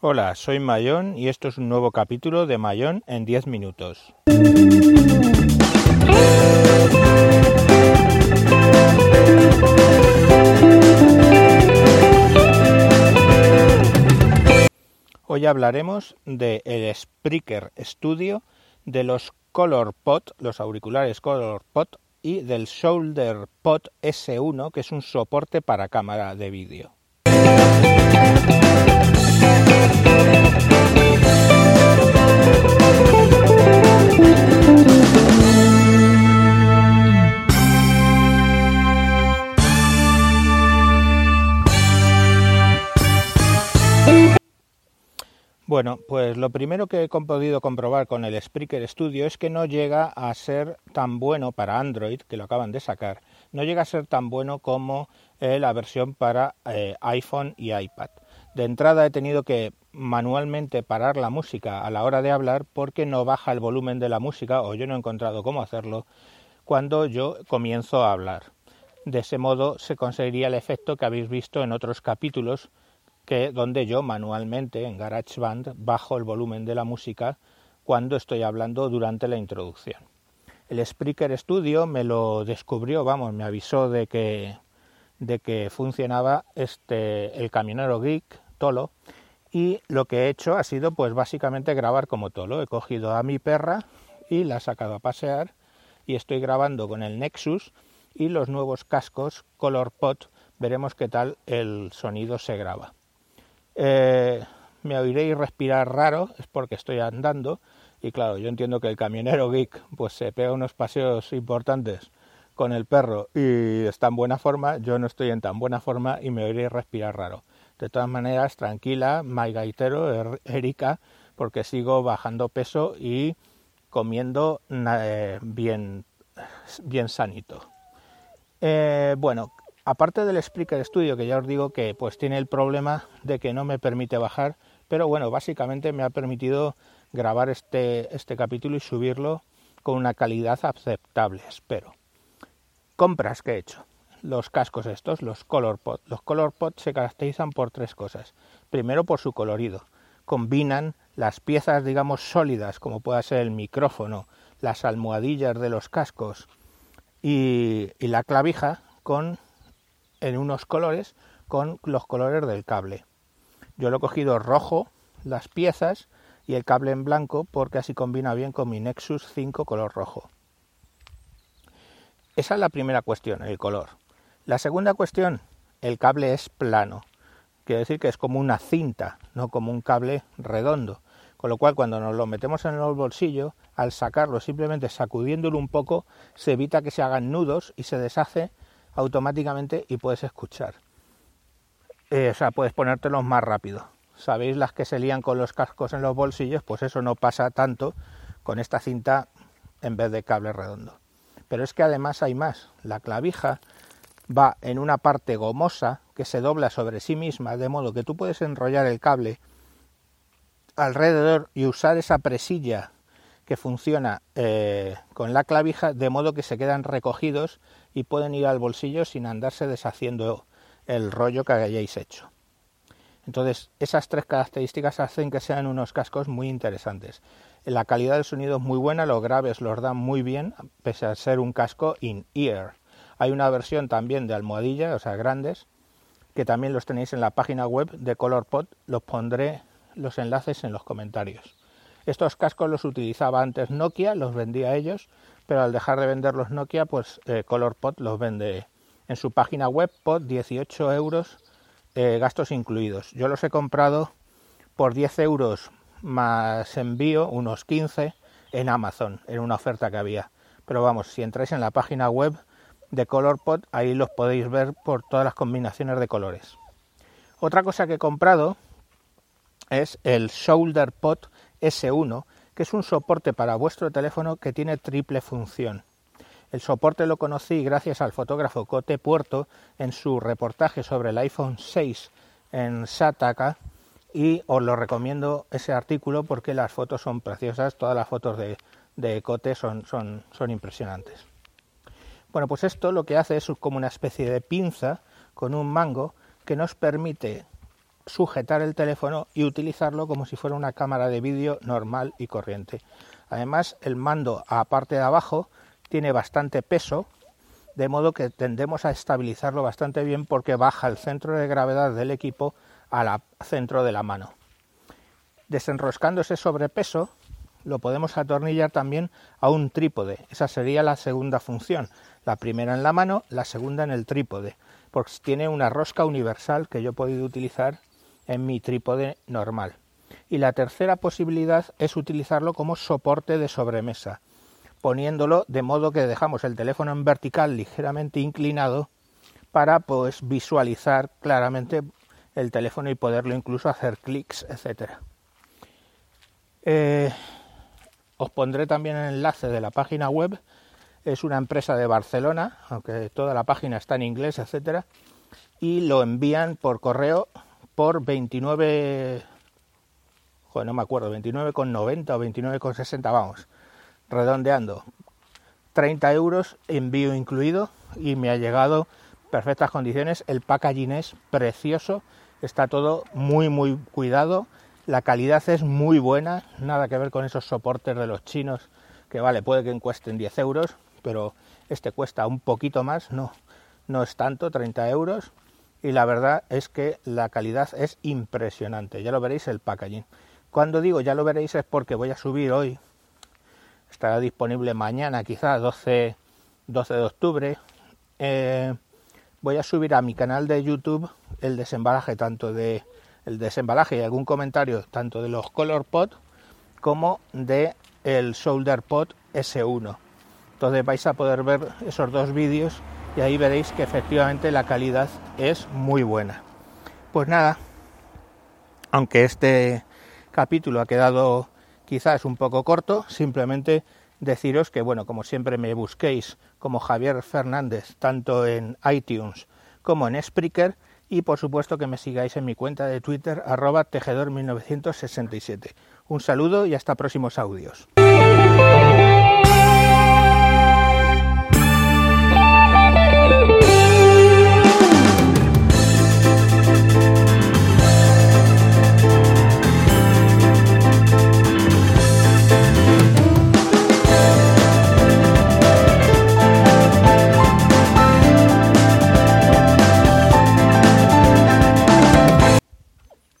Hola, soy Mayón y esto es un nuevo capítulo de Mayón en 10 minutos. Hoy hablaremos de el Spreaker Studio, de los ColorPod, los auriculares ColorPod y del ShoulderPod S1, que es un soporte para cámara de vídeo. Bueno, pues lo primero que he podido comprobar con el Spreaker Studio es que no llega a ser tan bueno para Android, que lo acaban de sacar, no llega a ser tan bueno como eh, la versión para eh, iPhone y iPad. De entrada he tenido que manualmente parar la música a la hora de hablar porque no baja el volumen de la música o yo no he encontrado cómo hacerlo cuando yo comienzo a hablar. De ese modo se conseguiría el efecto que habéis visto en otros capítulos que donde yo manualmente en GarageBand bajo el volumen de la música cuando estoy hablando durante la introducción. El Spreaker Studio me lo descubrió, vamos, me avisó de que de que funcionaba este el camionero geek Tolo y lo que he hecho ha sido pues básicamente grabar como Tolo. He cogido a mi perra y la he sacado a pasear y estoy grabando con el Nexus y los nuevos cascos ColorPod. Veremos qué tal el sonido se graba. Eh, me oiréis respirar raro, es porque estoy andando. Y claro, yo entiendo que el camionero geek pues se pega unos paseos importantes con el perro y está en buena forma, yo no estoy en tan buena forma y me oiréis respirar raro. De todas maneras, tranquila, my gaitero, er, Erika, porque sigo bajando peso y comiendo eh, bien, bien sanito. Eh, bueno, Aparte del Spreaker Studio, que ya os digo que pues tiene el problema de que no me permite bajar, pero bueno, básicamente me ha permitido grabar este, este capítulo y subirlo con una calidad aceptable, espero. Compras que he hecho. Los cascos estos, los ColorPod. Los ColorPod se caracterizan por tres cosas. Primero, por su colorido. Combinan las piezas, digamos, sólidas, como pueda ser el micrófono, las almohadillas de los cascos y, y la clavija, con en unos colores con los colores del cable. Yo lo he cogido rojo, las piezas y el cable en blanco porque así combina bien con mi Nexus 5 color rojo. Esa es la primera cuestión, el color. La segunda cuestión, el cable es plano. Quiere decir que es como una cinta, no como un cable redondo. Con lo cual, cuando nos lo metemos en el bolsillo, al sacarlo simplemente sacudiéndolo un poco, se evita que se hagan nudos y se deshace automáticamente y puedes escuchar. Eh, o sea, puedes ponértelos más rápido. ¿Sabéis las que se lían con los cascos en los bolsillos? Pues eso no pasa tanto con esta cinta en vez de cable redondo. Pero es que además hay más. La clavija va en una parte gomosa que se dobla sobre sí misma, de modo que tú puedes enrollar el cable alrededor y usar esa presilla que funciona eh, con la clavija, de modo que se quedan recogidos y pueden ir al bolsillo sin andarse deshaciendo el rollo que hayáis hecho. Entonces, esas tres características hacen que sean unos cascos muy interesantes. La calidad del sonido es muy buena, los graves los dan muy bien, pese a ser un casco in-ear. Hay una versión también de almohadilla, o sea, grandes, que también los tenéis en la página web de ColorPod. Los pondré los enlaces en los comentarios. Estos cascos los utilizaba antes Nokia, los vendía a ellos, pero al dejar de vender los Nokia, pues eh, ColorPod los vende en su página web por 18 euros, eh, gastos incluidos. Yo los he comprado por 10 euros más envío, unos 15, en Amazon, en una oferta que había. Pero vamos, si entráis en la página web de ColorPod, ahí los podéis ver por todas las combinaciones de colores. Otra cosa que he comprado es el ShoulderPod S1, que es un soporte para vuestro teléfono que tiene triple función. El soporte lo conocí gracias al fotógrafo Cote Puerto en su reportaje sobre el iPhone 6 en Sataka y os lo recomiendo ese artículo porque las fotos son preciosas, todas las fotos de, Cote son, son, son impresionantes. Bueno, pues esto lo que hace es como una especie de pinza con un mango que nos permite sujetar el teléfono y utilizarlo como si fuera una cámara de vídeo normal y corriente. Además, el mando a parte de abajo tiene bastante peso, de modo que tendemos a estabilizarlo bastante bien porque baja el centro de gravedad del equipo al centro de la mano. Desenroscando ese sobrepeso, lo podemos atornillar también a un trípode. Esa sería la segunda función. La primera en la mano, la segunda en el trípode, porque tiene una rosca universal que yo he podido utilizar en mi trípode normal. Y la tercera posibilidad es utilizarlo como soporte de sobremesa, poniéndolo de modo que dejamos el teléfono en vertical ligeramente inclinado para pues visualizar claramente el teléfono y poderlo incluso hacer clics, etcétera. Eh, os pondré también el enlace de la página web. Es una empresa de Barcelona, aunque toda la página está en inglés, etcétera, y lo envían por correo por 29 joder, no me acuerdo, 29,90 o 29,60, vamos, redondeando. 30 euros, envío incluido, y me ha llegado perfectas condiciones. El packaging es precioso, está todo muy, muy cuidado la calidad es muy buena, nada que ver con esos soportes de los chinos que vale, puede que cuesten 10 euros, pero este cuesta un poquito más, no, no es tanto, 30 euros. Y la verdad es que la calidad es impresionante, ya lo veréis el packaging. Cuando digo ya lo veréis es porque voy a subir hoy, estará disponible mañana quizá 12, 12 de octubre, eh, voy a subir a mi canal de YouTube el desembalaje tanto de el desembalaje y algún comentario tanto de los Color Pot como de el Shoulder Pot S1. Entonces vais a poder ver esos dos vídeos y ahí veréis que efectivamente la calidad es muy buena. Pues nada, aunque este capítulo ha quedado quizás un poco corto, simplemente deciros que bueno, como siempre me busquéis como Javier Fernández tanto en iTunes como en Spreaker y por supuesto que me sigáis en mi cuenta de Twitter arroba tejedor1967. Un saludo y hasta próximos audios.